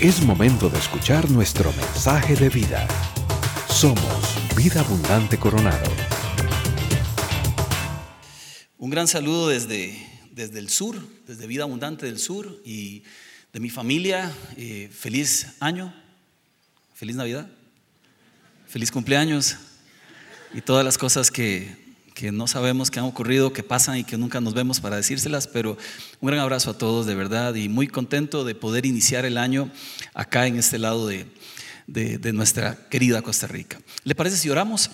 Es momento de escuchar nuestro mensaje de vida. Somos Vida Abundante Coronado. Un gran saludo desde, desde el sur, desde Vida Abundante del Sur y de mi familia. Eh, feliz año, feliz Navidad, feliz cumpleaños y todas las cosas que, que no sabemos que han ocurrido, que pasan y que nunca nos vemos para decírselas, pero un gran abrazo a todos de verdad y muy contento de poder iniciar el año acá en este lado de, de, nuestra querida Costa Rica. ¿Le parece si oramos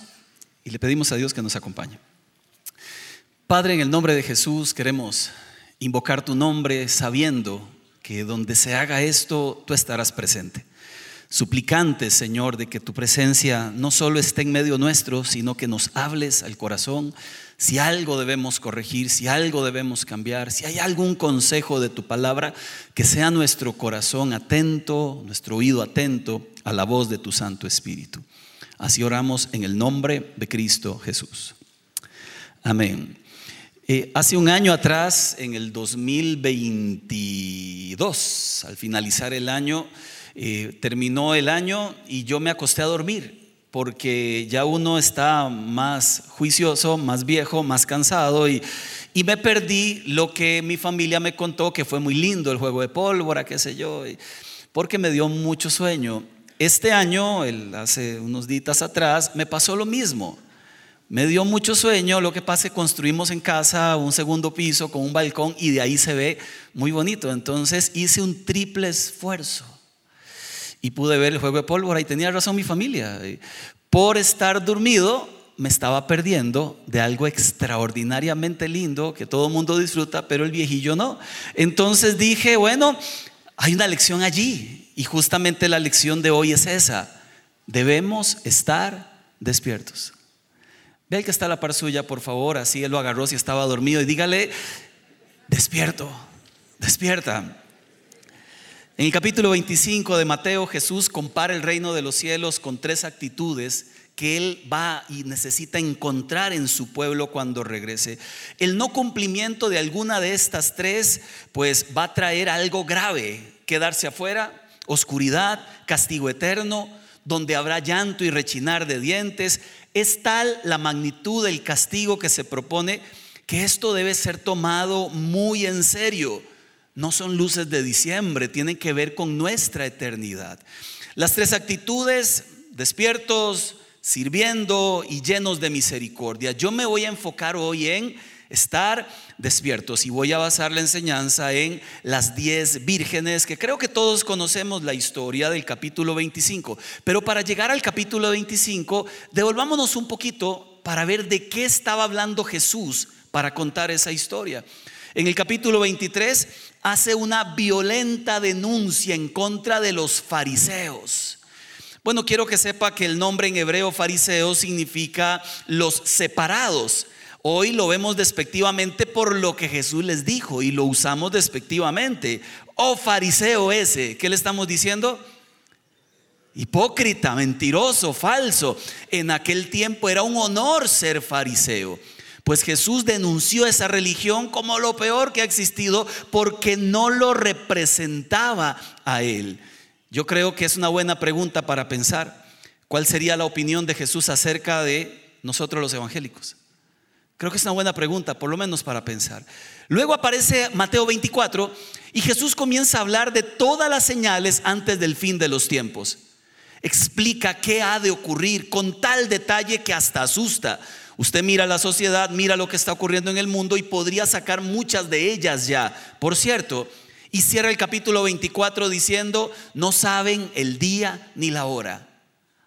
y le pedimos a Dios que nos acompañe? Padre, en el nombre de Jesús queremos invocar tu nombre sabiendo que donde se haga esto, tú estarás presente suplicantes, Señor, de que tu presencia no solo esté en medio nuestro, sino que nos hables al corazón. Si algo debemos corregir, si algo debemos cambiar, si hay algún consejo de tu palabra, que sea nuestro corazón atento, nuestro oído atento a la voz de tu Santo Espíritu. Así oramos en el nombre de Cristo Jesús. Amén. Eh, hace un año atrás, en el 2022, al finalizar el año, eh, terminó el año y yo me acosté a dormir porque ya uno está más juicioso, más viejo, más cansado y, y me perdí lo que mi familia me contó que fue muy lindo, el juego de pólvora, qué sé yo, porque me dio mucho sueño. Este año, hace unos días atrás, me pasó lo mismo. Me dio mucho sueño, lo que pasa es que construimos en casa un segundo piso con un balcón y de ahí se ve muy bonito. Entonces hice un triple esfuerzo y pude ver el juego de pólvora y tenía razón mi familia. Por estar dormido me estaba perdiendo de algo extraordinariamente lindo que todo el mundo disfruta, pero el viejillo no. Entonces dije, bueno, hay una lección allí y justamente la lección de hoy es esa. Debemos estar despiertos. Ve que está la par suya, por favor, así él lo agarró si estaba dormido y dígale, despierto, despierta. En el capítulo 25 de Mateo, Jesús compara el reino de los cielos con tres actitudes que él va y necesita encontrar en su pueblo cuando regrese. El no cumplimiento de alguna de estas tres, pues va a traer algo grave, quedarse afuera, oscuridad, castigo eterno, donde habrá llanto y rechinar de dientes. Es tal la magnitud del castigo que se propone que esto debe ser tomado muy en serio no son luces de diciembre, tienen que ver con nuestra eternidad. Las tres actitudes, despiertos, sirviendo y llenos de misericordia. Yo me voy a enfocar hoy en estar despiertos y voy a basar la enseñanza en las diez vírgenes, que creo que todos conocemos la historia del capítulo 25. Pero para llegar al capítulo 25, devolvámonos un poquito para ver de qué estaba hablando Jesús para contar esa historia. En el capítulo 23 hace una violenta denuncia en contra de los fariseos. Bueno, quiero que sepa que el nombre en hebreo fariseo significa los separados. Hoy lo vemos despectivamente por lo que Jesús les dijo y lo usamos despectivamente. Oh fariseo ese, ¿qué le estamos diciendo? Hipócrita, mentiroso, falso. En aquel tiempo era un honor ser fariseo. Pues Jesús denunció esa religión como lo peor que ha existido porque no lo representaba a él. Yo creo que es una buena pregunta para pensar. ¿Cuál sería la opinión de Jesús acerca de nosotros los evangélicos? Creo que es una buena pregunta, por lo menos para pensar. Luego aparece Mateo 24 y Jesús comienza a hablar de todas las señales antes del fin de los tiempos. Explica qué ha de ocurrir con tal detalle que hasta asusta. Usted mira la sociedad, mira lo que está ocurriendo en el mundo y podría sacar muchas de ellas ya. Por cierto, y cierra el capítulo 24 diciendo, no saben el día ni la hora.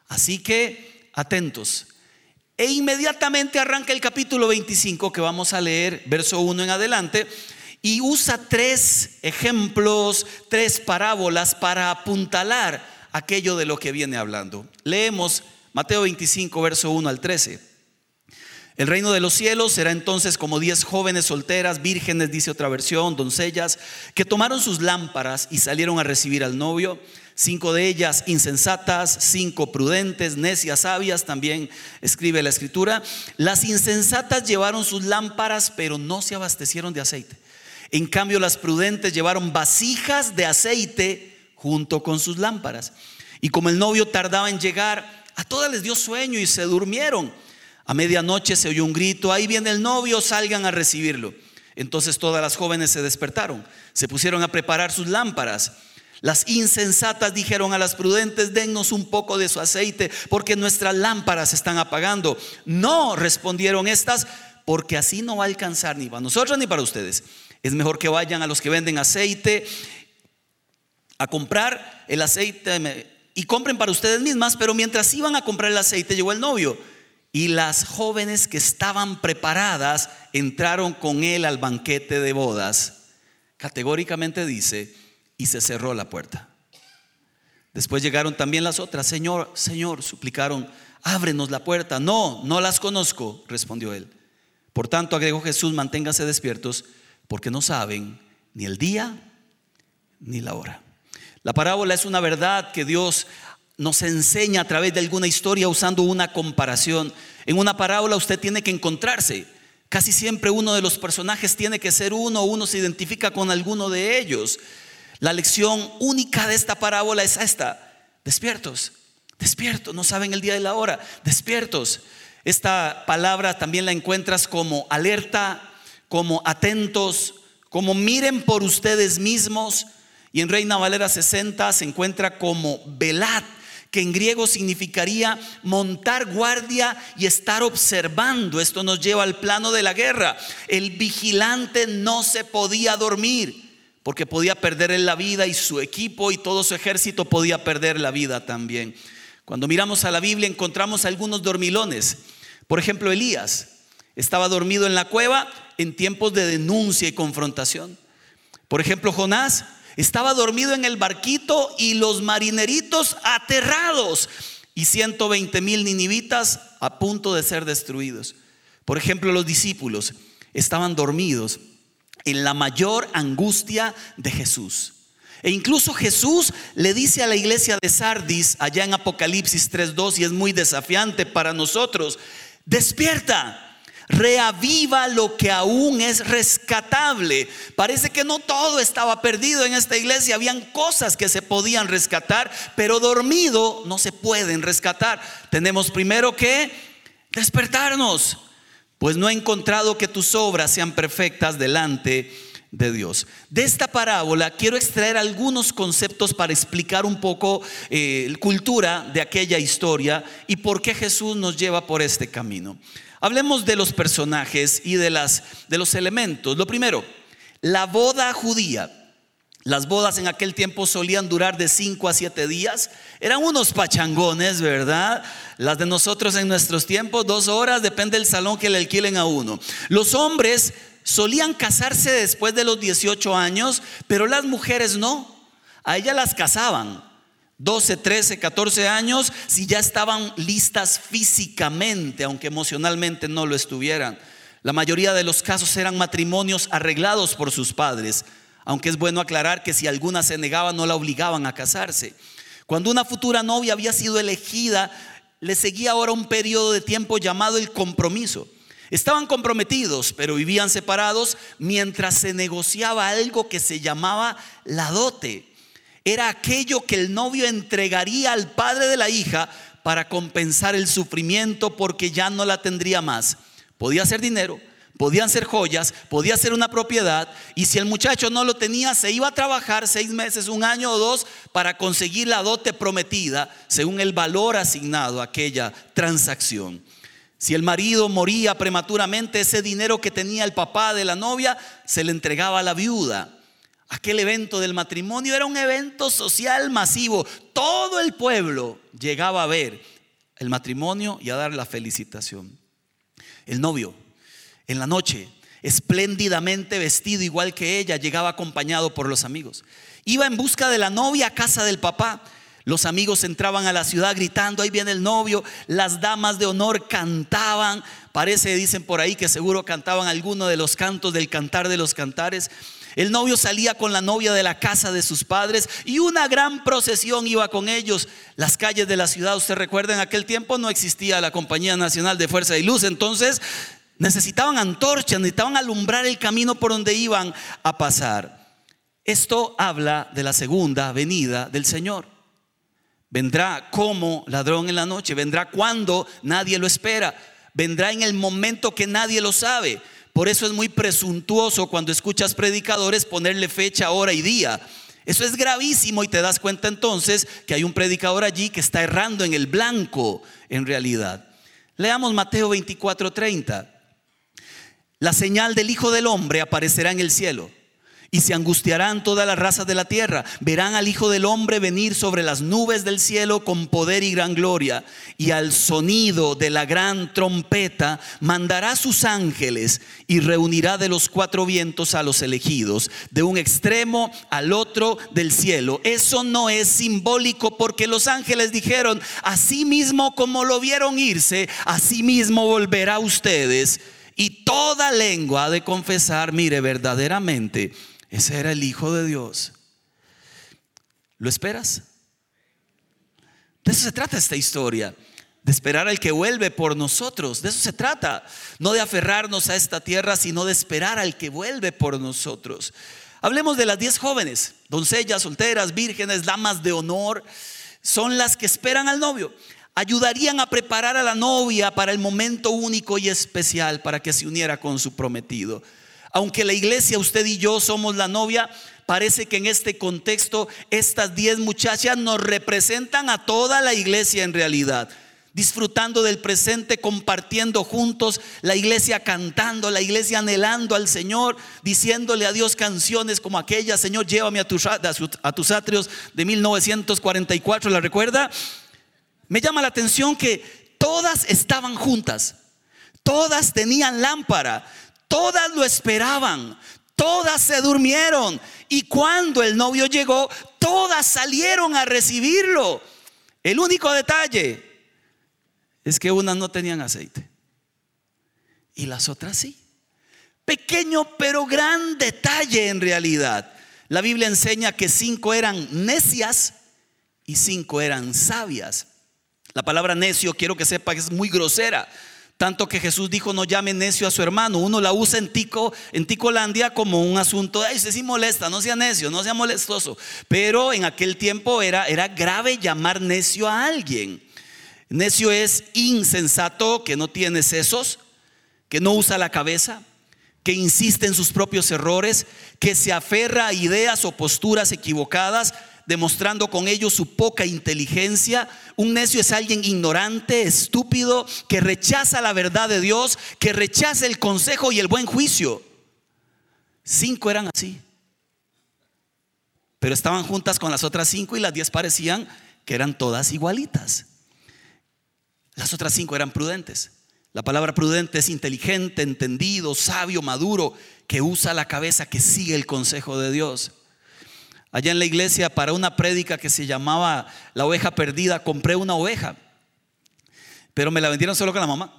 Así que atentos. E inmediatamente arranca el capítulo 25 que vamos a leer, verso 1 en adelante, y usa tres ejemplos, tres parábolas para apuntalar aquello de lo que viene hablando. Leemos Mateo 25, verso 1 al 13. El reino de los cielos será entonces como diez jóvenes solteras, vírgenes, dice otra versión, doncellas, que tomaron sus lámparas y salieron a recibir al novio. Cinco de ellas insensatas, cinco prudentes, necias, sabias, también escribe la escritura. Las insensatas llevaron sus lámparas, pero no se abastecieron de aceite. En cambio, las prudentes llevaron vasijas de aceite junto con sus lámparas. Y como el novio tardaba en llegar, a todas les dio sueño y se durmieron. A medianoche se oyó un grito, ahí viene el novio, salgan a recibirlo. Entonces todas las jóvenes se despertaron, se pusieron a preparar sus lámparas. Las insensatas dijeron a las prudentes, dennos un poco de su aceite, porque nuestras lámparas están apagando. No, respondieron estas, porque así no va a alcanzar ni para nosotros ni para ustedes. Es mejor que vayan a los que venden aceite a comprar el aceite y compren para ustedes mismas, pero mientras iban a comprar el aceite llegó el novio y las jóvenes que estaban preparadas entraron con él al banquete de bodas. Categóricamente dice, y se cerró la puerta. Después llegaron también las otras. Señor, Señor, suplicaron, ábrenos la puerta. No, no las conozco, respondió él. Por tanto, agregó Jesús, manténganse despiertos, porque no saben ni el día ni la hora. La parábola es una verdad que Dios nos enseña a través de alguna historia usando una comparación. En una parábola usted tiene que encontrarse. Casi siempre uno de los personajes tiene que ser uno, uno se identifica con alguno de ellos. La lección única de esta parábola es esta. Despiertos, despiertos, no saben el día y la hora, despiertos. Esta palabra también la encuentras como alerta, como atentos, como miren por ustedes mismos. Y en Reina Valera 60 se encuentra como velad que en griego significaría montar guardia y estar observando. Esto nos lleva al plano de la guerra. El vigilante no se podía dormir porque podía perder la vida y su equipo y todo su ejército podía perder la vida también. Cuando miramos a la Biblia encontramos algunos dormilones. Por ejemplo, Elías estaba dormido en la cueva en tiempos de denuncia y confrontación. Por ejemplo, Jonás estaba dormido en el barquito y los marineritos aterrados y 120 mil ninivitas a punto de ser destruidos. Por ejemplo, los discípulos estaban dormidos en la mayor angustia de Jesús. E incluso Jesús le dice a la iglesia de Sardis, allá en Apocalipsis 3.2, y es muy desafiante para nosotros, despierta reaviva lo que aún es rescatable. Parece que no todo estaba perdido en esta iglesia, habían cosas que se podían rescatar, pero dormido no se pueden rescatar. Tenemos primero que despertarnos, pues no he encontrado que tus obras sean perfectas delante de Dios. De esta parábola quiero extraer algunos conceptos para explicar un poco eh, cultura de aquella historia y por qué Jesús nos lleva por este camino. Hablemos de los personajes y de, las, de los elementos. Lo primero, la boda judía. Las bodas en aquel tiempo solían durar de 5 a 7 días. Eran unos pachangones, ¿verdad? Las de nosotros en nuestros tiempos, dos horas, depende del salón que le alquilen a uno. Los hombres solían casarse después de los 18 años, pero las mujeres no. A ellas las casaban. 12, 13, 14 años, si ya estaban listas físicamente, aunque emocionalmente no lo estuvieran. La mayoría de los casos eran matrimonios arreglados por sus padres, aunque es bueno aclarar que si alguna se negaba no la obligaban a casarse. Cuando una futura novia había sido elegida, le seguía ahora un periodo de tiempo llamado el compromiso. Estaban comprometidos, pero vivían separados mientras se negociaba algo que se llamaba la dote era aquello que el novio entregaría al padre de la hija para compensar el sufrimiento porque ya no la tendría más. Podía ser dinero, podían ser joyas, podía ser una propiedad y si el muchacho no lo tenía, se iba a trabajar seis meses, un año o dos para conseguir la dote prometida según el valor asignado a aquella transacción. Si el marido moría prematuramente, ese dinero que tenía el papá de la novia se le entregaba a la viuda. Aquel evento del matrimonio era un evento social masivo. Todo el pueblo llegaba a ver el matrimonio y a dar la felicitación. El novio, en la noche, espléndidamente vestido igual que ella, llegaba acompañado por los amigos. Iba en busca de la novia a casa del papá. Los amigos entraban a la ciudad gritando, ahí viene el novio. Las damas de honor cantaban. Parece, dicen por ahí, que seguro cantaban alguno de los cantos del cantar de los cantares. El novio salía con la novia de la casa de sus padres y una gran procesión iba con ellos. Las calles de la ciudad, usted recuerda, en aquel tiempo no existía la Compañía Nacional de Fuerza y Luz, entonces necesitaban antorchas, necesitaban alumbrar el camino por donde iban a pasar. Esto habla de la segunda venida del Señor. Vendrá como ladrón en la noche, vendrá cuando nadie lo espera, vendrá en el momento que nadie lo sabe. Por eso es muy presuntuoso cuando escuchas predicadores ponerle fecha, hora y día. Eso es gravísimo y te das cuenta entonces que hay un predicador allí que está errando en el blanco en realidad. Leamos Mateo 24:30. La señal del Hijo del Hombre aparecerá en el cielo y se angustiarán todas las razas de la tierra. Verán al Hijo del Hombre venir sobre las nubes del cielo con poder y gran gloria. Y al sonido de la gran trompeta mandará sus ángeles y reunirá de los cuatro vientos a los elegidos, de un extremo al otro del cielo. Eso no es simbólico porque los ángeles dijeron, así mismo como lo vieron irse, así mismo volverá ustedes. Y toda lengua ha de confesar, mire, verdaderamente ese era el Hijo de Dios. ¿Lo esperas? De eso se trata esta historia, de esperar al que vuelve por nosotros. De eso se trata, no de aferrarnos a esta tierra, sino de esperar al que vuelve por nosotros. Hablemos de las diez jóvenes, doncellas, solteras, vírgenes, damas de honor, son las que esperan al novio. Ayudarían a preparar a la novia para el momento único y especial para que se uniera con su prometido. Aunque la iglesia, usted y yo somos la novia, parece que en este contexto estas diez muchachas nos representan a toda la iglesia en realidad. Disfrutando del presente, compartiendo juntos, la iglesia cantando, la iglesia anhelando al Señor, diciéndole a Dios canciones como aquella, Señor, llévame a tus, a tus atrios de 1944, ¿la recuerda? Me llama la atención que todas estaban juntas, todas tenían lámpara, Todas lo esperaban, todas se durmieron. Y cuando el novio llegó, todas salieron a recibirlo. El único detalle es que unas no tenían aceite y las otras sí. Pequeño pero gran detalle en realidad. La Biblia enseña que cinco eran necias y cinco eran sabias. La palabra necio quiero que sepa que es muy grosera. Tanto que Jesús dijo, no llame necio a su hermano. Uno la usa en, tico, en Ticolandia como un asunto, ay, usted sí molesta, no sea necio, no sea molestoso. Pero en aquel tiempo era, era grave llamar necio a alguien. Necio es insensato, que no tiene sesos, que no usa la cabeza, que insiste en sus propios errores, que se aferra a ideas o posturas equivocadas, demostrando con ello su poca inteligencia. Un necio es alguien ignorante, estúpido, que rechaza la verdad de Dios, que rechaza el consejo y el buen juicio. Cinco eran así. Pero estaban juntas con las otras cinco y las diez parecían que eran todas igualitas. Las otras cinco eran prudentes. La palabra prudente es inteligente, entendido, sabio, maduro, que usa la cabeza, que sigue el consejo de Dios. Allá en la iglesia, para una prédica que se llamaba La oveja perdida, compré una oveja. Pero me la vendieron solo con la mamá.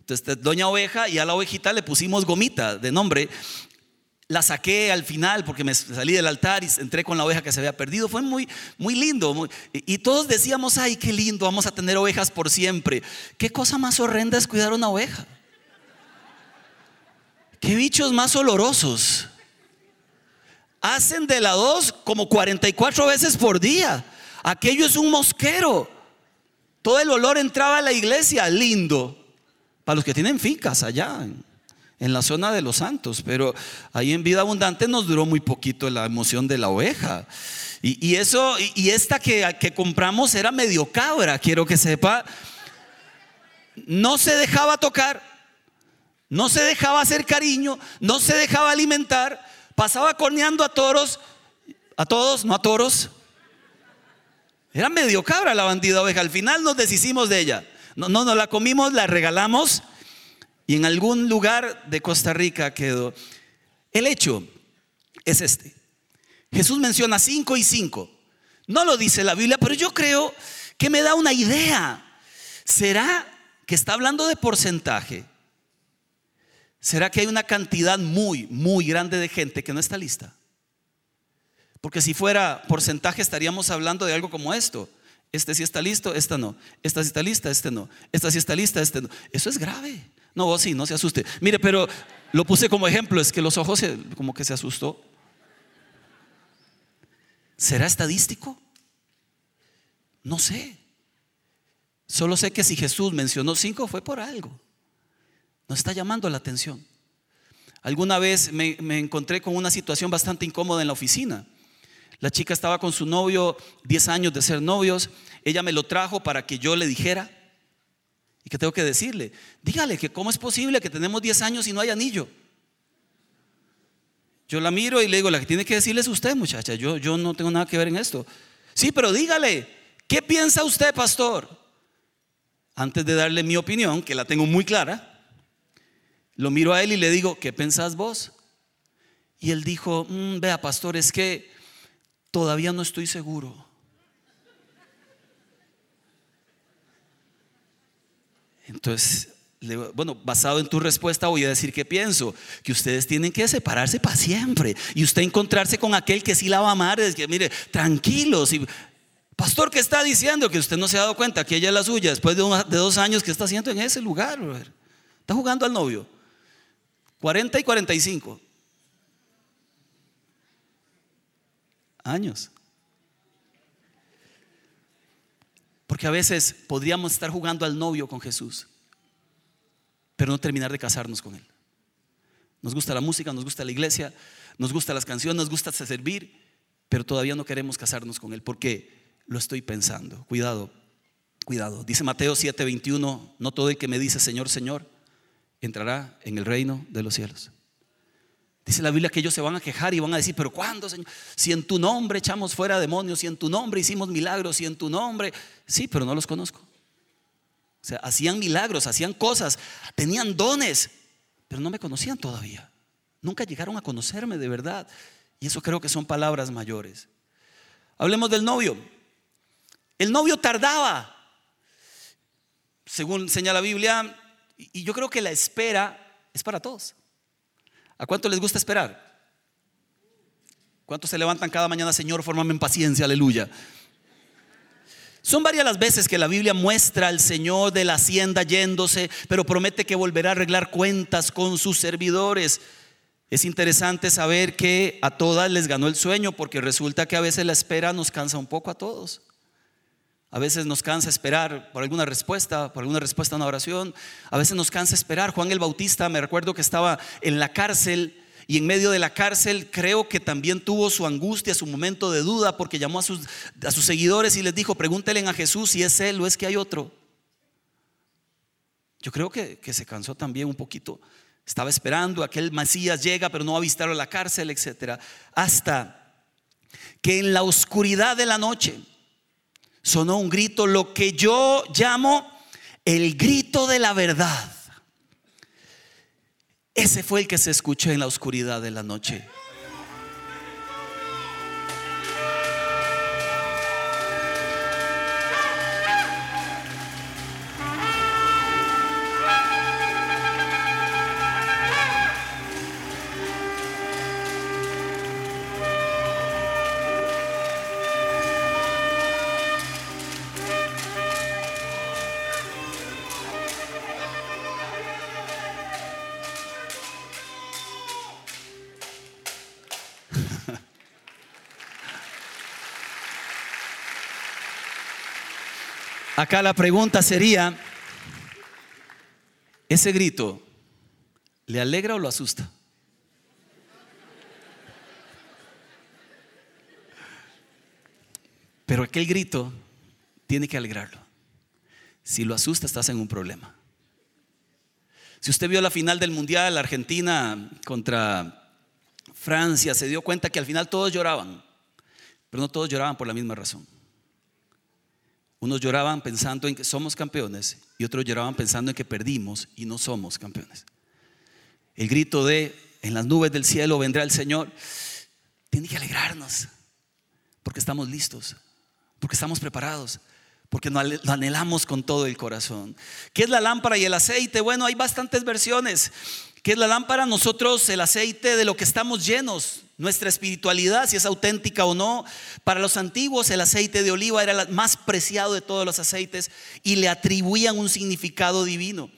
Entonces, doña oveja y a la ovejita le pusimos gomita de nombre. La saqué al final porque me salí del altar y entré con la oveja que se había perdido. Fue muy, muy lindo. y todos decíamos, ay, qué lindo, vamos a tener ovejas por siempre. ¿Qué cosa más horrenda es cuidar una oveja? ¿Qué bichos más olorosos? Hacen de la dos como 44 veces por día. Aquello es un mosquero. Todo el olor entraba a la iglesia, lindo. Para los que tienen fincas allá, en, la zona de los santos. Pero ahí en vida abundante nos duró muy poquito la emoción de la oveja. Y, eso, y, esta que, que compramos era medio cabra, quiero que sepa. No se dejaba tocar, no se dejaba hacer cariño, no se dejaba alimentar pasaba corneando a toros, a todos, no a toros. Era medio cabra la bandida oveja. Al final nos deshicimos de ella. No, no, nos la comimos, la regalamos y en algún lugar de Costa Rica quedó. El hecho es este. Jesús menciona cinco y cinco. No lo dice la Biblia, pero yo creo que me da una idea. ¿Será que está hablando de porcentaje? ¿Será que hay una cantidad muy, muy grande de gente que no está lista? Porque si fuera porcentaje estaríamos hablando de algo como esto. Este sí está listo, esta no. Esta sí está lista, este no. Esta sí está lista, este no. Eso es grave. No, vos sí, no se asuste. Mire, pero lo puse como ejemplo, es que los ojos como que se asustó. ¿Será estadístico? No sé. Solo sé que si Jesús mencionó cinco fue por algo. Nos está llamando la atención. Alguna vez me, encontré con una situación bastante incómoda en la oficina. La chica estaba con su novio, 10 años de ser novios. Ella me lo trajo para que yo le dijera. ¿Y qué tengo que decirle? Dígale que cómo es posible que tenemos 10 años y no hay anillo. Yo la miro y le digo, la que tiene que decirle es usted, muchacha. Yo, yo no tengo nada que ver en esto. Sí, pero dígale, ¿qué piensa usted, pastor? Antes de darle mi opinión, que la tengo muy clara, lo miro a él y le digo, ¿qué pensás vos? Y él dijo, mm, vea, pastor, es que todavía no estoy seguro. Entonces, bueno, basado en tu respuesta voy a decir que pienso, que ustedes tienen que separarse para siempre y usted encontrarse con aquel que sí la va a amar, es que mire, tranquilos. Y, Pastor, ¿qué está diciendo? Que usted no se ha dado cuenta que ella es la suya después de, dos años que está haciendo en ese lugar. Está jugando al novio. 40 y 45 años. Porque a veces podríamos estar jugando al novio con Jesús, pero no terminar de casarnos con Él. Nos gusta la música, nos gusta la iglesia, nos gusta las canciones, nos gusta servir, pero todavía no queremos casarnos con Él porque lo estoy pensando. Cuidado, cuidado. Dice Mateo 7:21, no todo el que me dice Señor, Señor, entrará en el reino de los cielos. Dice la Biblia que ellos se van a quejar y van a decir, pero ¿cuándo, Señor? Si en tu nombre echamos fuera demonios, si en tu nombre hicimos milagros, si en tu nombre... Sí, pero no los conozco. O sea, hacían milagros, hacían cosas, tenían dones, pero no me conocían todavía. Nunca llegaron a conocerme de verdad. Y eso creo que son palabras mayores. Hablemos del novio. El novio tardaba, según señala la Biblia, y yo creo que la espera es para todos. ¿A cuánto les gusta esperar? ¿Cuántos se levantan cada mañana, Señor, formame en paciencia, aleluya? Son varias las veces que la Biblia muestra al Señor de la hacienda yéndose, pero promete que volverá a arreglar cuentas con sus servidores. Es interesante saber que a todas les ganó el sueño, porque resulta que a veces la espera nos cansa un poco a todos. A veces nos cansa esperar por alguna respuesta, por alguna respuesta a una oración. A veces nos cansa esperar. Juan el Bautista, me recuerdo que estaba en la cárcel y en medio de la cárcel creo que también tuvo su angustia, su momento de duda, porque llamó a sus, seguidores y les dijo, pregúntenle a Jesús si es Él o es que hay otro. Yo creo que, se cansó también un poquito. Estaba esperando, aquel Mesías llega, pero no va a visitar a la cárcel, etc. Hasta que en la oscuridad de la noche, sonó un grito, lo que yo llamo el grito de la verdad. Ese fue el que se escuchó en la oscuridad de la noche. Acá la pregunta sería, ¿ese grito le alegra o lo asusta? Pero aquel grito tiene que alegrarlo. Si lo asusta, estás en un problema. Si usted vio la final del Mundial, Argentina contra Francia, se dio cuenta que al final todos lloraban, pero no todos lloraban por la misma razón. Unos lloraban pensando en que somos campeones y otros lloraban pensando en que perdimos y no somos campeones. El grito de en las nubes del cielo vendrá el Señor tiene que alegrarnos porque estamos listos, porque estamos preparados, porque lo anhelamos con todo el corazón. ¿Qué es la lámpara y el aceite? Bueno, hay bastantes versiones. ¿Qué es la lámpara? Nosotros el aceite de lo que estamos llenos, nuestra espiritualidad, si es auténtica o no. Para los antiguos el aceite de oliva era el más preciado de todos los aceites y le atribuían un significado divino.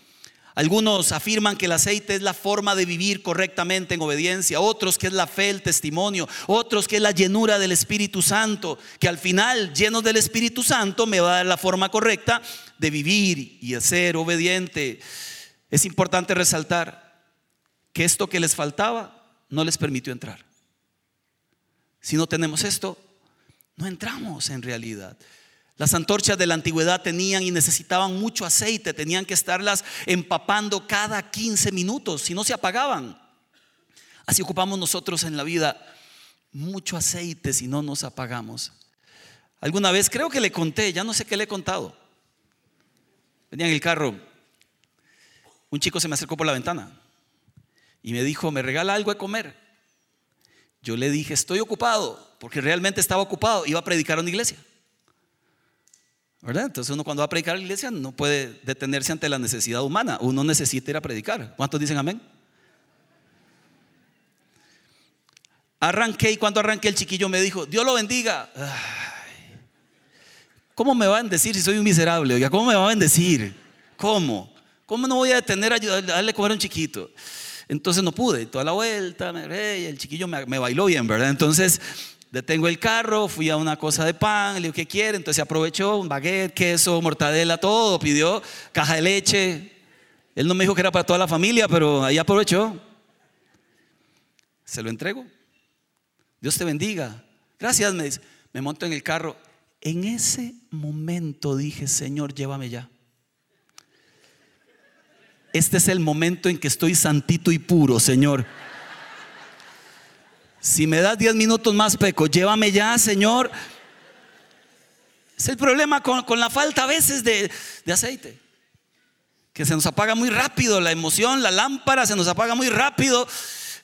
Algunos afirman que el aceite es la forma de vivir correctamente en obediencia, otros que es la fe, el testimonio, otros que es la llenura del Espíritu Santo, que al final, lleno del Espíritu Santo, me va a dar la forma correcta de vivir y de ser obediente. Es importante resaltar que esto que les faltaba no les permitió entrar. Si no tenemos esto, no entramos en realidad. Las antorchas de la antigüedad tenían y necesitaban mucho aceite, tenían que estarlas empapando cada 15 minutos, si no se apagaban. Así ocupamos nosotros en la vida mucho aceite si no nos apagamos. Alguna vez creo que le conté, ya no sé qué le he contado. Venía en el carro, un chico se me acercó por la ventana y me dijo, ¿me regala algo de comer? Yo le dije, estoy ocupado, porque realmente estaba ocupado, iba a predicar en una iglesia. ¿Verdad? Entonces uno cuando va a predicar a la iglesia no puede detenerse ante la necesidad humana, uno necesita ir a predicar. ¿Cuántos dicen amén? Arranqué y cuando arranqué el chiquillo me dijo, Dios lo bendiga. ¿Cómo me va a bendecir si soy un miserable? Oiga, ¿cómo me va a bendecir? ¿Cómo? ¿Cómo no voy a detener a darle comer a un chiquito? Entonces no pude, toda la vuelta, el chiquillo me, bailó bien, ¿verdad? Entonces detengo el carro, fui a una cosa de pan, le digo, ¿qué quiere? Entonces aprovechó un baguette, queso, mortadela, todo, pidió caja de leche. Él no me dijo que era para toda la familia, pero ahí aprovechó. Se lo entrego. Dios te bendiga. Gracias, me dice. Me monto en el carro. En ese momento dije, Señor, llévame ya. Este es el momento en que estoy santito y puro, Señor. Si me das 10 minutos más, peco, llévame ya, Señor. Es el problema con, la falta a veces de, de aceite. Que se nos apaga muy rápido la emoción, la lámpara se nos apaga muy rápido.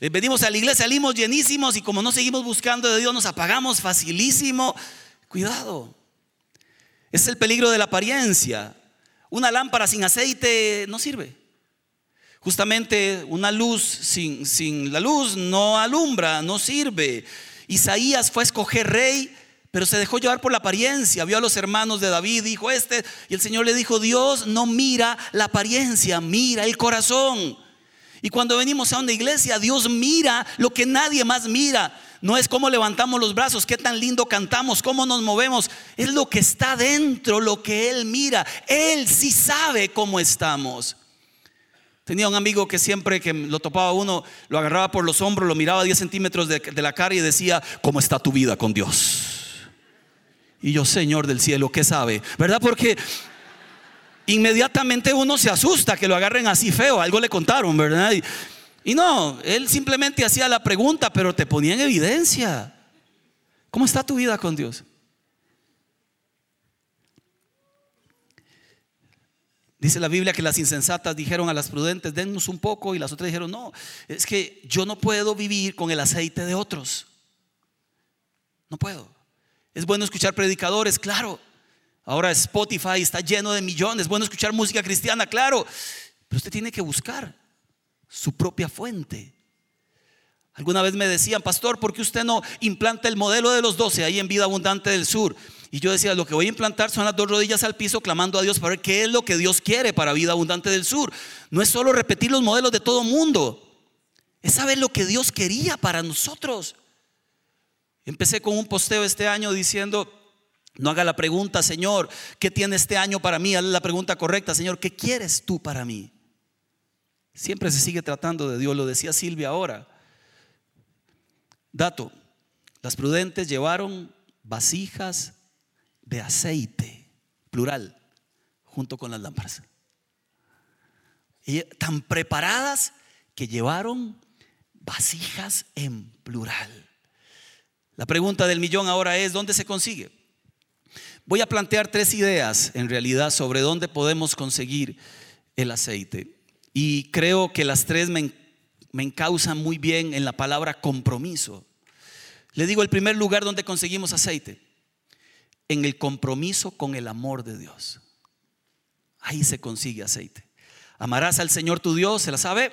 Eh, venimos a la iglesia, salimos llenísimos y como no seguimos buscando de Dios, nos apagamos facilísimo. Cuidado. Es el peligro de la apariencia. Una lámpara sin aceite no sirve. Justamente una luz sin, sin la luz no alumbra, no sirve. Isaías fue a escoger rey, pero se dejó llevar por la apariencia. Vio a los hermanos de David, dijo este, y el Señor le dijo, Dios no mira la apariencia, mira el corazón. Y cuando venimos a una iglesia, Dios mira lo que nadie más mira. No es cómo levantamos los brazos, qué tan lindo cantamos, cómo nos movemos. Es lo que está dentro, lo que Él mira. Él sí sabe cómo estamos. Tenía un amigo que siempre que lo topaba uno, lo agarraba por los hombros, lo miraba a 10 centímetros de, la cara y decía, ¿cómo está tu vida con Dios? Y yo, Señor del cielo, ¿qué sabe? ¿Verdad? Porque inmediatamente uno se asusta que lo agarren así feo, algo le contaron, ¿verdad? Y, y no, él simplemente hacía la pregunta, pero te ponía en evidencia. ¿Cómo está tu vida con Dios? Dice la Biblia que las insensatas dijeron a las prudentes, dennos un poco, y las otras dijeron, no, es que yo no puedo vivir con el aceite de otros. No puedo. Es bueno escuchar predicadores, claro. Ahora Spotify está lleno de millones. Es bueno escuchar música cristiana, claro. Pero usted tiene que buscar su propia fuente. Alguna vez me decían, pastor, ¿por qué usted no implanta el modelo de los doce ahí en Vida Abundante del Sur? Y yo decía, lo que voy a implantar son las dos rodillas al piso clamando a Dios para ver qué es lo que Dios quiere para Vida Abundante del Sur. No es solo repetir los modelos de todo mundo, es saber lo que Dios quería para nosotros. Empecé con un posteo este año diciendo, no haga la pregunta, Señor, ¿qué tiene este año para mí? Hazle la pregunta correcta, Señor, ¿qué quieres tú para mí? Siempre se sigue tratando de Dios, lo decía Silvia ahora. Dato, las prudentes llevaron vasijas de aceite, plural, junto con las lámparas. Y tan preparadas que llevaron vasijas en plural. La pregunta del millón ahora es, ¿dónde se consigue? Voy a plantear tres ideas en realidad sobre dónde podemos conseguir el aceite. Y creo que las tres me, me encausan muy bien en la palabra compromiso. Le digo el primer lugar donde conseguimos aceite, en el compromiso con el amor de Dios. Ahí se consigue aceite. Amarás al Señor tu Dios, ¿se la sabe?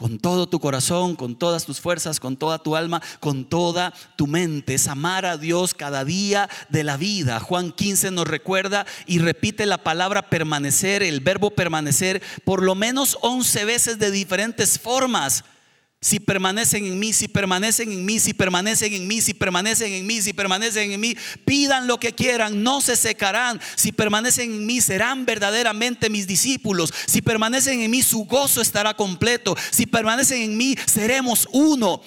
con todo tu corazón, con todas tus fuerzas, con toda tu alma, con toda tu mente. Es amar a Dios cada día de la vida. Juan 15 nos recuerda y repite la palabra permanecer, el verbo permanecer, por lo menos 11 veces de diferentes formas. Si permanecen en mí, si permanecen en mí, si permanecen en mí, si permanecen en mí, si permanecen en mí, pidan lo que quieran, no se secarán. Si permanecen en mí, serán verdaderamente mis discípulos. Si permanecen en mí, su gozo estará completo. Si permanecen en mí, seremos uno.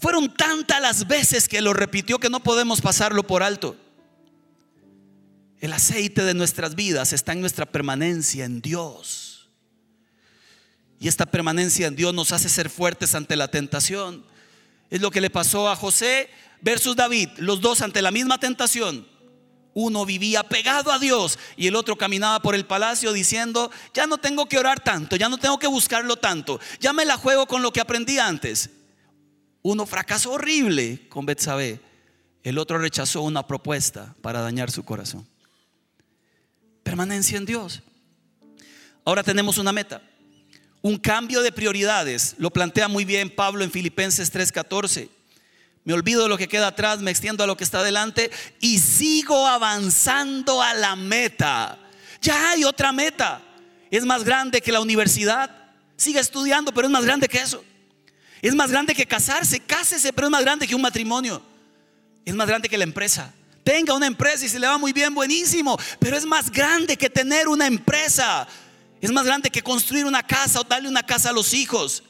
Fueron tantas las veces que lo repitió que no podemos pasarlo por alto. El aceite de nuestras vidas está en nuestra permanencia en Dios. Y esta permanencia en Dios nos hace ser fuertes ante la tentación. Es lo que le pasó a José versus David, los dos ante la misma tentación. Uno vivía pegado a Dios y el otro caminaba por el palacio diciendo, ya no tengo que orar tanto, ya no tengo que buscarlo tanto, ya me la juego con lo que aprendí antes. Uno fracasó horrible con Betsabé, el otro rechazó una propuesta para dañar su corazón. Permanencia en Dios. Ahora tenemos una meta un cambio de prioridades. Lo plantea muy bien Pablo en Filipenses 3:14. Me olvido de lo que queda atrás, me extiendo a lo que está delante y sigo avanzando a la meta. Ya hay otra meta. Es más grande que la universidad. Sigue estudiando, pero es más grande que eso. Es más grande que casarse. Cásese, pero es más grande que un matrimonio. Es más grande que la empresa. Tenga una empresa y se le va muy bien, buenísimo. Pero es más grande que tener una empresa. Es más grande que construir una casa o darle una casa a los hijos.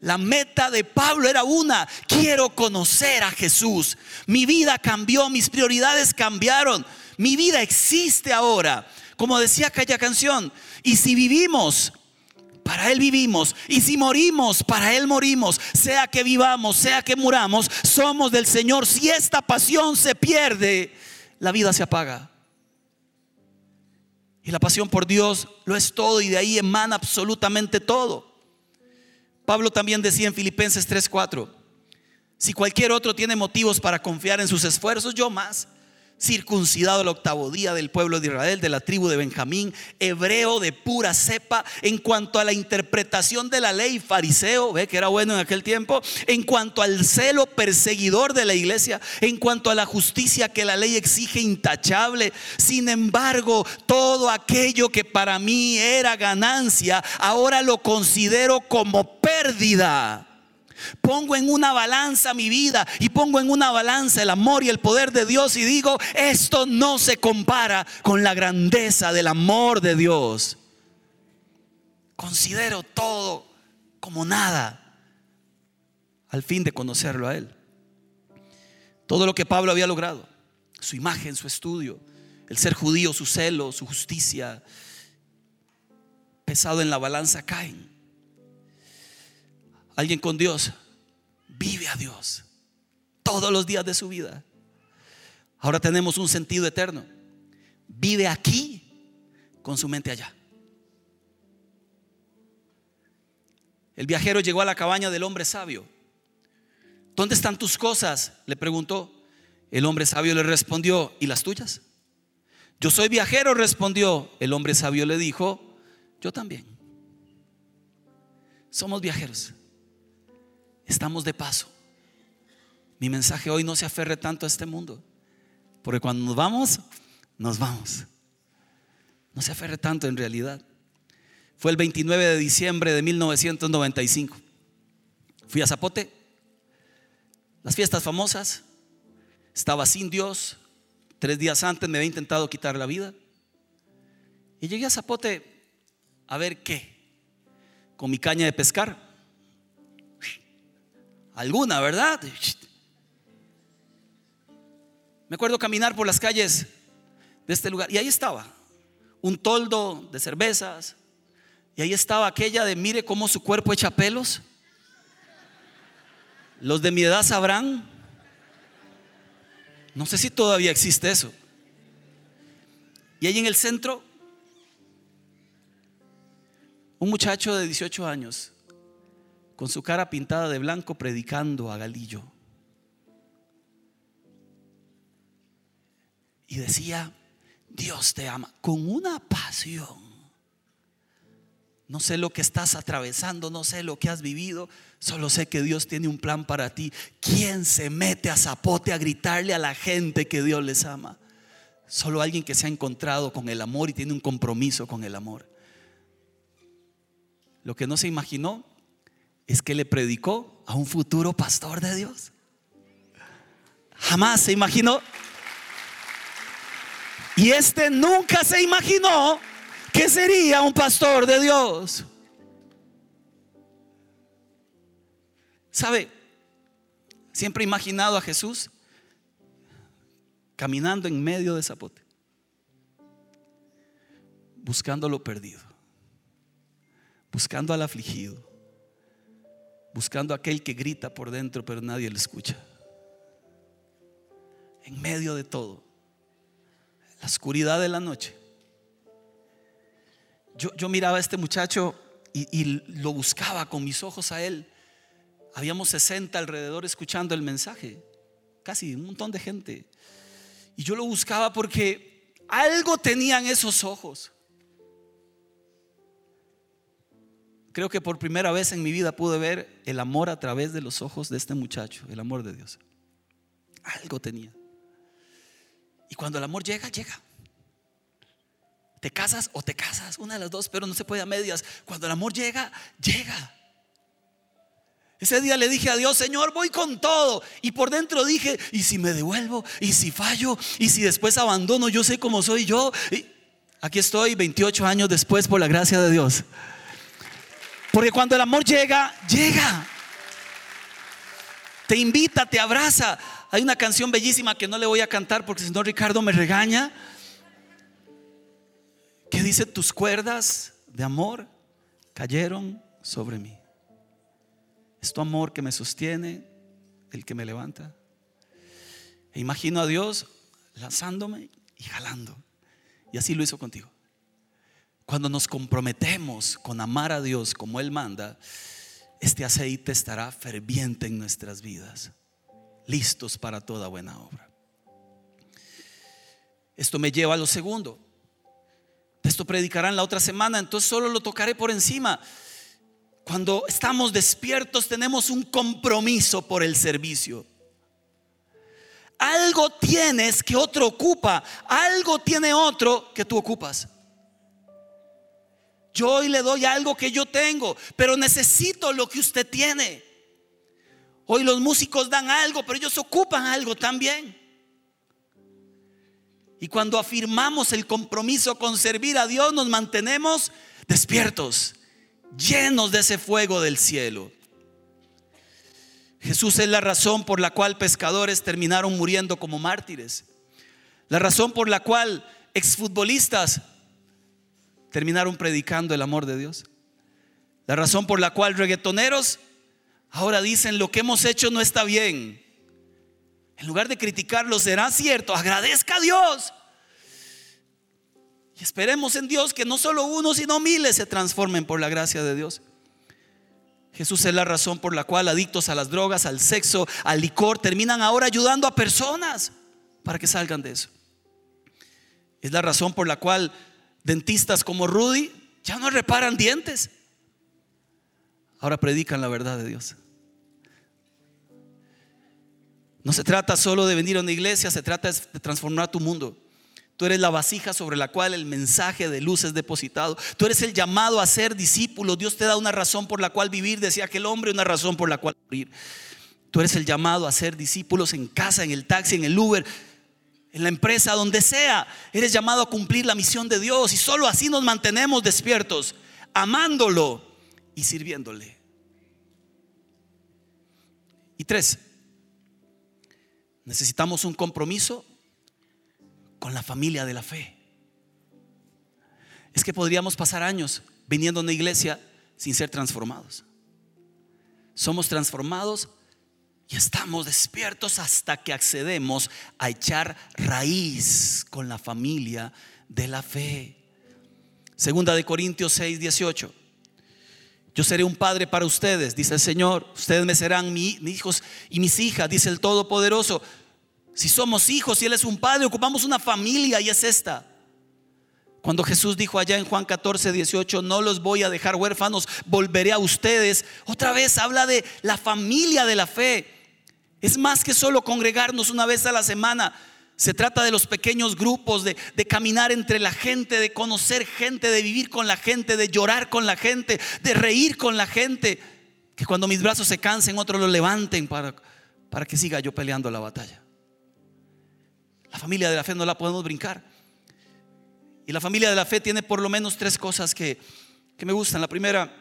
La meta de Pablo era una, quiero conocer a Jesús. Mi vida cambió, mis prioridades cambiaron. Mi vida existe ahora. Como decía aquella canción, y si vivimos, para Él vivimos. Y si morimos, para Él morimos. Sea que vivamos, sea que muramos, somos del Señor. Si esta pasión se pierde, la vida se apaga. Y la pasión por Dios lo es todo y de ahí emana absolutamente todo. Pablo también decía en Filipenses 3:4, si cualquier otro tiene motivos para confiar en sus esfuerzos, yo más circuncidado el octavo día del pueblo de Israel, de la tribu de Benjamín, hebreo de pura cepa, en cuanto a la interpretación de la ley, fariseo, ve que era bueno en aquel tiempo, en cuanto al celo perseguidor de la iglesia, en cuanto a la justicia que la ley exige intachable. Sin embargo, todo aquello que para mí era ganancia, ahora lo considero como pérdida Pongo en una balanza mi vida y pongo en una balanza el amor y el poder de Dios y digo, esto no se compara con la grandeza del amor de Dios. Considero todo como nada al fin de conocerlo a Él. Todo lo que Pablo había logrado, su imagen, su estudio, el ser judío, su celo, su justicia, pesado en la balanza caen. Alguien con Dios vive a Dios todos los días de su vida. Ahora tenemos un sentido eterno. Vive aquí con su mente allá. El viajero llegó a la cabaña del hombre sabio. ¿Dónde están tus cosas? Le preguntó. El hombre sabio le respondió, ¿y las tuyas? Yo soy viajero, respondió. El hombre sabio le dijo, yo también. Somos viajeros. Estamos de paso. Mi mensaje hoy no se aferre tanto a este mundo, porque cuando nos vamos, nos vamos. No se aferre tanto en realidad. Fue el 29 de diciembre de 1995. Fui a Zapote, las fiestas famosas, estaba sin Dios, tres días antes me había intentado quitar la vida. Y llegué a Zapote a ver qué, con mi caña de pescar alguna, ¿verdad? Me acuerdo caminar por las calles de este lugar y ahí estaba un toldo de cervezas y ahí estaba aquella de mire cómo su cuerpo echa pelos. Los de mi edad sabrán. No sé si todavía existe eso. Y ahí en el centro, un muchacho de 18 años con su cara pintada de blanco predicando a Galillo. Y decía, Dios te ama con una pasión. no sé lo que estás atravesando, no sé lo que has vivido, solo sé que Dios tiene un plan para ti. ¿Quién se mete a zapote a gritarle a la gente que Dios les ama? Solo alguien que se ha encontrado con el amor y tiene un compromiso con el amor. Lo que no se imaginó es que le predicó a un futuro pastor de Dios. Jamás se imaginó. Y este nunca se imaginó que sería un pastor de Dios. ¿Sabe? Siempre he imaginado a Jesús caminando en medio de Zapote, buscando lo perdido, buscando al afligido, buscando a aquel que grita por dentro pero nadie le escucha. En medio de todo, la oscuridad de la noche, yo, miraba a este muchacho y, lo buscaba con mis ojos a él. Habíamos 60 alrededor escuchando el mensaje, casi un montón de gente. Y yo lo buscaba porque algo tenían esos ojos. Creo que por primera vez en mi vida pude ver el amor a través de los ojos de este muchacho, el amor de Dios. Algo tenía. Y cuando el amor llega, llega. Te casas o te casas, una de las dos, pero no se puede a medias. Cuando el amor llega, llega. Ese día le dije a Dios, Señor, voy con todo. Y por dentro dije, ¿y si me devuelvo? ¿Y si fallo? ¿Y si después abandono? Yo sé cómo soy yo. Aquí estoy 28 años después por la gracia de Dios. Porque cuando el amor llega, llega. Te invita, te abraza. Hay una canción bellísima que no le voy a cantar porque si no Ricardo me regaña. ¿Qué dice? Tus cuerdas de amor cayeron sobre mí. Es tu amor que me sostiene, el que me levanta. E imagino a Dios lanzándome y jalando. Y así lo hizo contigo. Cuando nos comprometemos con amar a Dios como Él manda, este aceite estará ferviente en nuestras vidas, listos para toda buena obra. Esto me lleva a lo segundo. Esto predicarán la otra semana, entonces solo lo tocaré por encima. Cuando estamos despiertos tenemos un compromiso por el servicio. Algo tienes que otro ocupa, algo tiene otro que tú ocupas. Yo hoy le doy algo que yo tengo, pero necesito lo que usted tiene. Hoy los músicos dan algo, pero ellos ocupan algo también. Y cuando afirmamos el compromiso con servir a Dios, nos mantenemos despiertos, llenos de ese fuego del cielo. Jesús es la razón por la cual pescadores terminaron muriendo como mártires. La razón por la cual exfutbolistas terminaron predicando el amor de Dios. La razón por la cual reggaetoneros ahora dicen lo que hemos hecho no está bien. En lugar de criticarlo, será cierto, agradezca a Dios. Y esperemos en Dios que no solo uno, sino miles se transformen por la gracia de Dios. Jesús es la razón por la cual adictos a las drogas, al sexo, al licor, terminan ahora ayudando a personas para que salgan de eso. Es la razón por la cual dentistas como Rudy ya no reparan dientes. Ahora predican la verdad de Dios. No se trata solo de venir a una iglesia, se trata de transformar tu mundo. Tú eres la vasija sobre la cual el mensaje de luz es depositado. Tú eres el llamado a ser discípulo. Dios te da una razón por la cual vivir, decía aquel hombre, una razón por la cual morir. Tú eres el llamado a ser discípulos en casa, en el taxi, en el Uber, en la empresa, donde sea. Eres llamado a cumplir la misión de Dios y solo así nos mantenemos despiertos, amándolo y sirviéndole. Y tres, Necesitamos un compromiso con la familia de la fe. Es que podríamos pasar años viniendo a una iglesia sin ser transformados. Somos transformados y estamos despiertos hasta que accedemos a echar raíz con la familia de la fe. Segunda de Corintios 6, 18. Yo seré un padre para ustedes, dice el Señor. Ustedes me serán mis hijos y mis hijas, dice el Todopoderoso. Si somos hijos y Él es un padre, ocupamos una familia y es esta. Cuando Jesús dijo allá en Juan 14, 18, no los voy a dejar huérfanos, volveré a ustedes. Otra vez habla de la familia de la fe. Es más que solo congregarnos una vez a la semana. Se trata de los pequeños grupos, de, caminar entre la gente, de conocer gente, de vivir con la gente, de llorar con la gente, de reír con la gente. Que cuando mis brazos se cansen, otros los levanten para, para que siga yo peleando la batalla. La familia de la fe no la podemos brincar. Y la familia de la fe tiene por lo menos tres cosas que, que me gustan. La primera,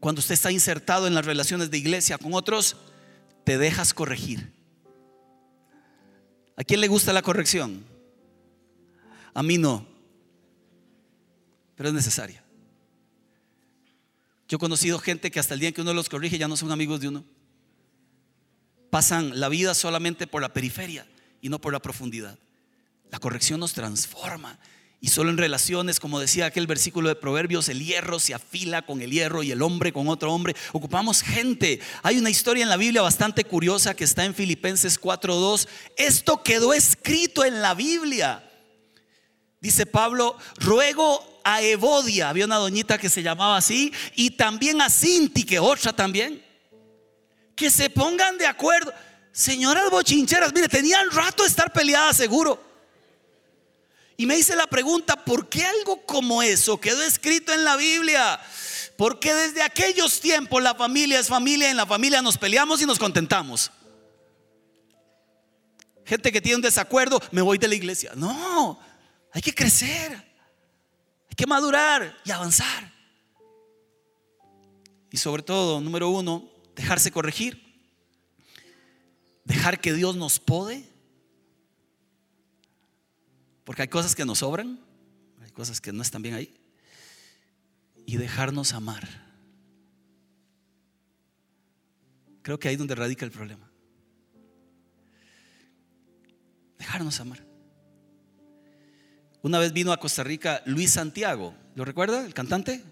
cuando usted está insertado en las relaciones de iglesia con otros, te dejas corregir. ¿A quién le gusta la corrección? A mí no, pero es necesaria. Yo he conocido gente que hasta el día en que uno los corrige ya no son amigos de uno. Pasan la vida solamente por la periferia y no por la profundidad. La corrección nos transforma y solo en relaciones, como decía aquel versículo de Proverbios, el hierro se afila con el hierro y el hombre con otro hombre. Ocupamos gente. Hay una historia en la Biblia bastante curiosa que está en Filipenses 4.2. Esto quedó escrito en la Biblia. Dice Pablo, ruego a Evodia, había una doñita que se llamaba así, y también a Cinti, que otra también, que se pongan de acuerdo. Señoras bochincheras, mire, tenían rato de estar peleadas seguro. Y me hice la pregunta, ¿por qué algo como eso quedó escrito en la Biblia? Porque desde aquellos tiempos la familia es familia, en la familia nos peleamos y nos contentamos. Gente que tiene un desacuerdo, me voy de la iglesia. No, hay que crecer, hay que madurar y avanzar. Y sobre todo, número uno, dejarse corregir, dejar que Dios nos pode porque hay cosas que nos sobran, hay cosas que no están bien ahí. Y dejarnos amar. Creo que ahí es donde radica el problema. Dejarnos amar. Una vez vino a Costa Rica Luis Santiago, ¿lo recuerda? El cantante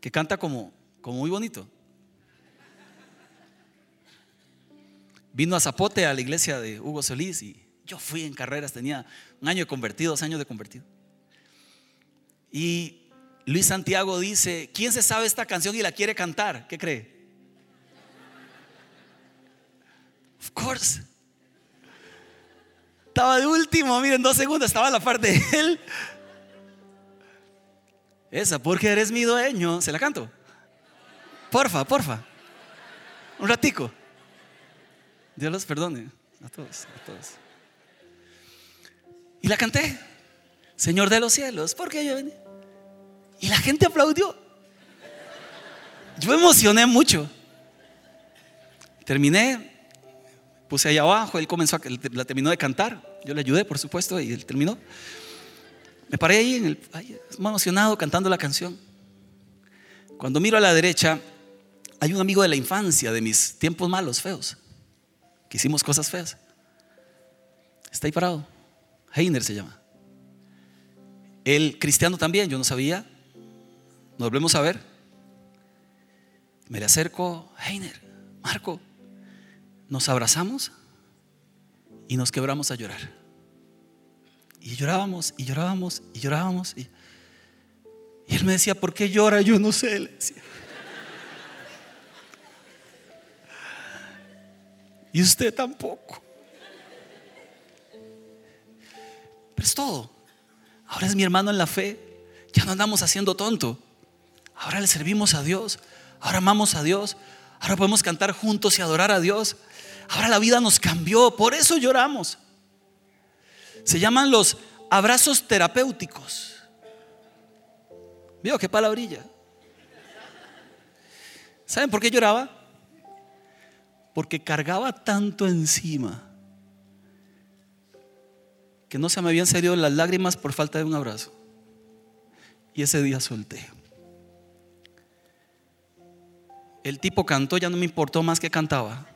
que canta como, como muy bonito. Vino a Zapote a la iglesia de Hugo Solís y yo fui en carreras, tenía un año de convertido, dos años de convertido. Y Luis Santiago dice, ¿quién se sabe esta canción y la quiere cantar? ¿Qué cree? Of course. Estaba de último, miren, dos segundos, estaba a la parte de él. Esa, porque eres mi dueño. ¿Se la canto? Porfa, porfa. Un ratico. Dios los perdone a todos, a todos. Y la canté. Señor de los cielos, porque yo venía. Y la gente aplaudió. Yo emocioné mucho. Terminé, puse ahí abajo, él comenzó a, la terminó de cantar. Yo le ayudé, por supuesto, y él terminó. Me paré ahí, en el, ahí emocionado cantando la canción. Cuando miro a la derecha, hay un amigo de la infancia, de mis tiempos malos, feos, que hicimos cosas feas. Está ahí parado. Heiner se llama. El cristiano también, yo no sabía. Nos volvemos a ver. Me le acerco, Heiner, Marco. Nos abrazamos y nos quebramos a llorar. Y llorábamos y llorábamos y llorábamos. Y, él me decía, ¿por qué llora? Yo no sé. Le. Y usted tampoco. Es todo. Ahora es mi hermano en la fe. Ya no andamos haciendo tonto. Ahora le servimos a Dios. Ahora amamos a Dios. Ahora podemos cantar juntos y adorar a Dios. Ahora la vida nos cambió. Por eso lloramos. Se llaman los abrazos terapéuticos. ¿Vio qué palabrilla? ¿Saben por qué lloraba? Porque cargaba tanto encima que no se me habían salido las lágrimas por falta de un abrazo. Y ese día solté. El tipo cantó, ya no me importó más que cantaba.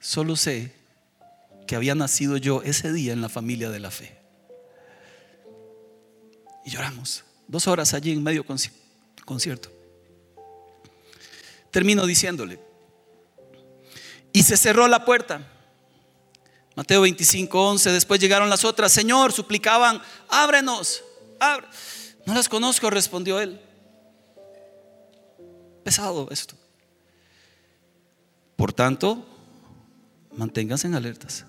Solo sé que había nacido yo ese día en la familia de la fe. Y lloramos. Dos horas allí en medio concierto. Termino diciéndole. Y se cerró la puerta. Mateo 25, 11. Después llegaron las otras. Señor, suplicaban, ábrenos. No las conozco, respondió él. Pesado esto. Por tanto, manténganse en alertas.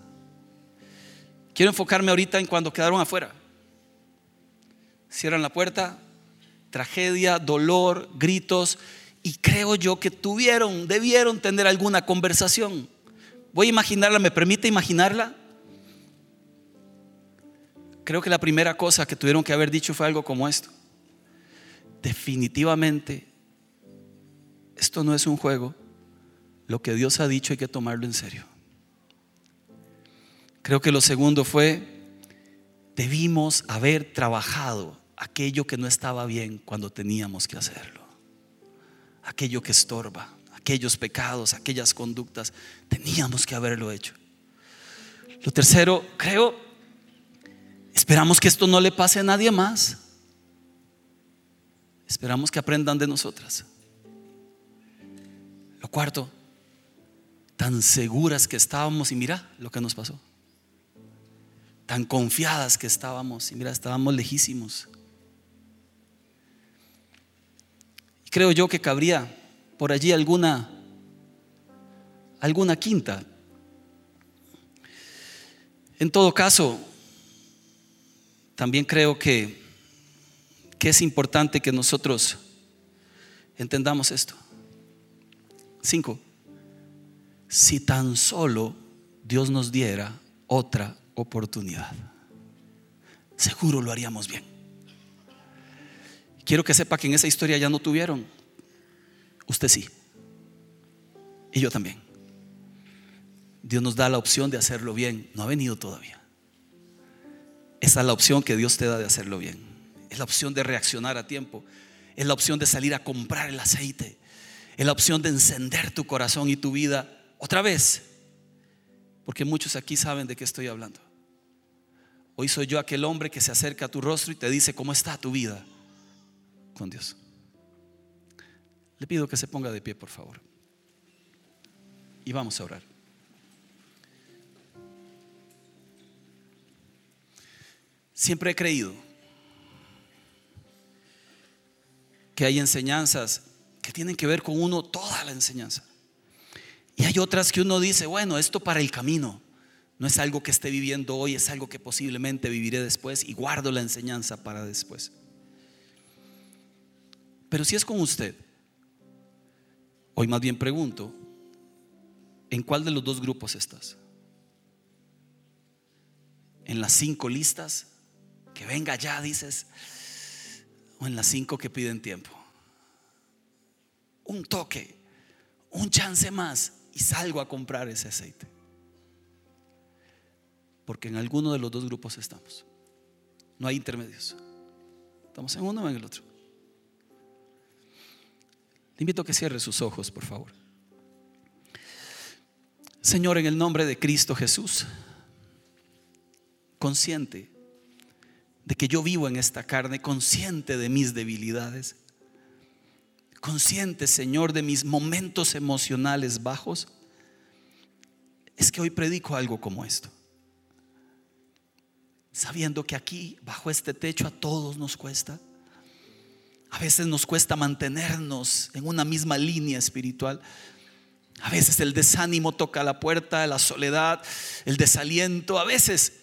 Quiero enfocarme ahorita en cuando quedaron afuera. Cierran la puerta, tragedia, dolor, gritos, y creo yo que tuvieron, debieron tener alguna conversación. Voy a imaginarla, ¿me permite imaginarla? Creo que la primera cosa que tuvieron que haber dicho fue algo como esto. Definitivamente, esto no es un juego. Lo que Dios ha dicho hay que tomarlo en serio. Creo que lo segundo fue, debimos haber trabajado aquello que no estaba bien cuando teníamos que hacerlo. Aquello que estorba, aquellos pecados, aquellas conductas, teníamos que haberlo hecho. Lo tercero, creo, esperamos que esto no le pase a nadie más. Esperamos que aprendan de nosotras. Lo cuarto, tan seguras que estábamos y mira lo que nos pasó tan confiadas que estábamos. Y mira, estábamos lejísimos. Creo yo que cabría por allí alguna alguna quinta. En todo caso, también creo que, que es importante que nosotros entendamos esto. Cinco, si tan solo Dios nos diera otra oportunidad. Seguro lo haríamos bien. Quiero que sepa que en esa historia ya no tuvieron. Usted sí. Y yo también. Dios nos da la opción de hacerlo bien. No ha venido todavía. Esa es la opción que Dios te da de hacerlo bien. Es la opción de reaccionar a tiempo. Es la opción de salir a comprar el aceite. Es la opción de encender tu corazón y tu vida otra vez porque muchos aquí saben de qué estoy hablando. Hoy soy yo aquel hombre que se acerca a tu rostro y te dice cómo está tu vida con Dios. Le pido que se ponga de pie, por favor. Y vamos a orar. Siempre he creído que hay enseñanzas que tienen que ver con uno toda la enseñanza. Y hay otras que uno dice, bueno, esto para el camino. No es algo que esté viviendo hoy, es algo que posiblemente viviré después y guardo la enseñanza para después. Pero si es con usted, hoy más bien pregunto, ¿en cuál de los dos grupos estás? ¿En las cinco listas? Que venga ya, dices, o en las cinco que piden tiempo. Un toque, un chance más y salgo a comprar ese aceite. Porque en alguno de los dos grupos estamos. No hay intermedios. Estamos en uno o en el otro. Le invito a que cierre sus ojos, por favor. Señor, en el nombre de Cristo Jesús, consciente de que yo vivo en esta carne, consciente de mis debilidades, consciente, Señor, de mis momentos emocionales bajos, es que hoy predico algo como esto. Sabiendo que aquí, bajo este techo, a todos nos cuesta. A veces nos cuesta mantenernos en una misma línea espiritual. A veces el desánimo toca la puerta, la soledad, el desaliento. A veces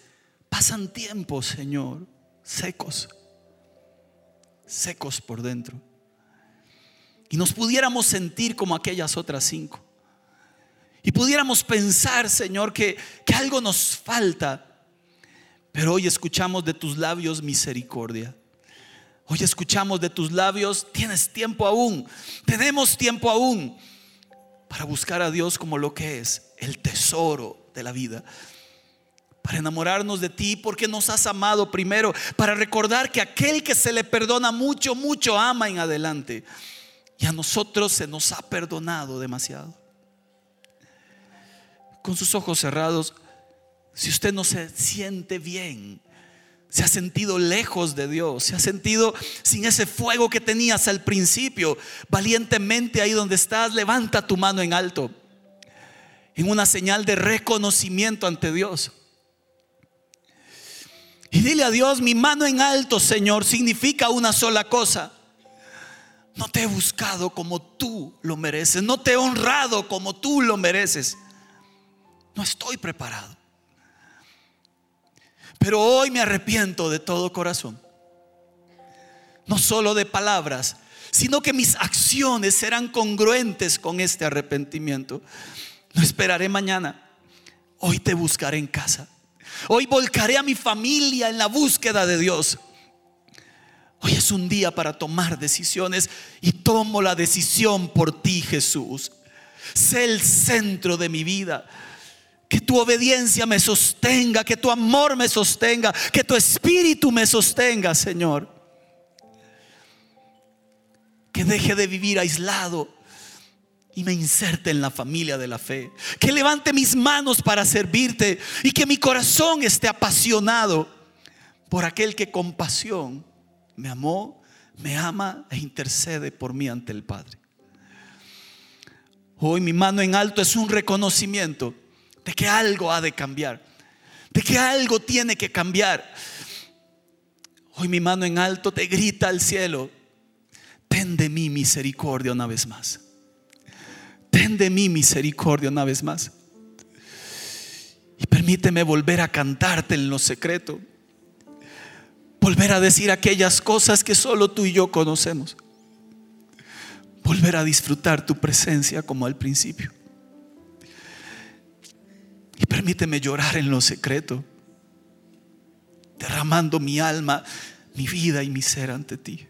pasan tiempos, Señor, secos, secos por dentro y nos pudiéramos sentir como aquellas otras cinco. Y pudiéramos pensar, Señor, que, que algo nos falta. Pero hoy escuchamos de tus labios misericordia. Hoy escuchamos de tus labios, tienes tiempo aún, tenemos tiempo aún para buscar a Dios como lo que es, el tesoro de la vida. Para enamorarnos de ti porque nos has amado primero, para recordar que aquel que se le perdona mucho, mucho ama en adelante. Y a nosotros se nos ha perdonado demasiado. Con sus ojos cerrados, si usted no se siente bien, se ha sentido lejos de Dios, se ha sentido sin ese fuego que tenías al principio, valientemente ahí donde estás, levanta tu mano en alto en una señal de reconocimiento ante Dios. Y dile a Dios, mi mano en alto, Señor, significa una sola cosa. No te he buscado como tú lo mereces. No te he honrado como tú lo mereces. No estoy preparado. Pero hoy me arrepiento de todo corazón. No solo de palabras, sino que mis acciones serán congruentes con este arrepentimiento. No esperaré mañana. Hoy te buscaré en casa. Hoy volcaré a mi familia en la búsqueda de Dios. Hoy es un día para tomar decisiones y tomo la decisión por ti, Jesús. Sé el centro de mi vida. Que tu obediencia me sostenga, que tu amor me sostenga, que tu espíritu me sostenga, Señor. Que deje de vivir aislado y me inserte en la familia de la fe. Que levante mis manos para servirte y que mi corazón esté apasionado por aquel que con pasión me amó, me ama e intercede por mí ante el Padre. Hoy mi mano en alto es un reconocimiento de que algo ha de cambiar, de que algo tiene que cambiar. Hoy mi mano en alto te grita al cielo, ten de mí misericordia una vez más. Ten de mí misericordia una vez más. Y permíteme volver a cantarte en lo secreto. Volver a decir aquellas cosas que solo tú y yo conocemos. Volver a disfrutar tu presencia como al principio. Permíteme llorar en lo secreto. Derramando mi alma, mi vida y mi ser ante ti.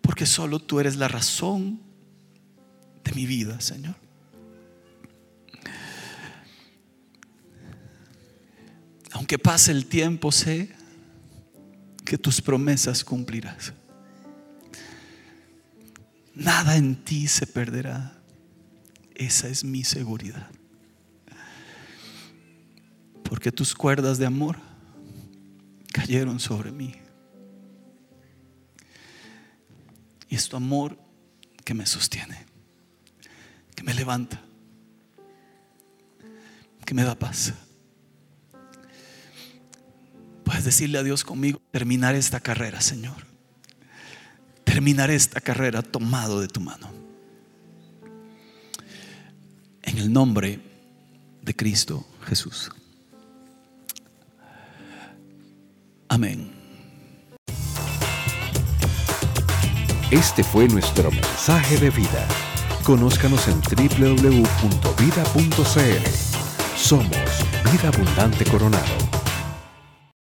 Porque solo tú eres la razón de mi vida, Señor. Aunque pase el tiempo, sé que tus promesas cumplirás. Nada en ti se perderá. Esa es mi seguridad. Porque tus cuerdas de amor cayeron sobre mí. Y es tu amor que me sostiene que me levanta, que me da paz. Puedes decirle a Dios conmigo, terminar esta carrera, Señor. Terminar esta carrera tomado de tu mano. En el nombre de Cristo Jesús. Amén. Este fue nuestro mensaje de vida. Conózcanos en www.vida.cl. Somos Vida Abundante Coronado.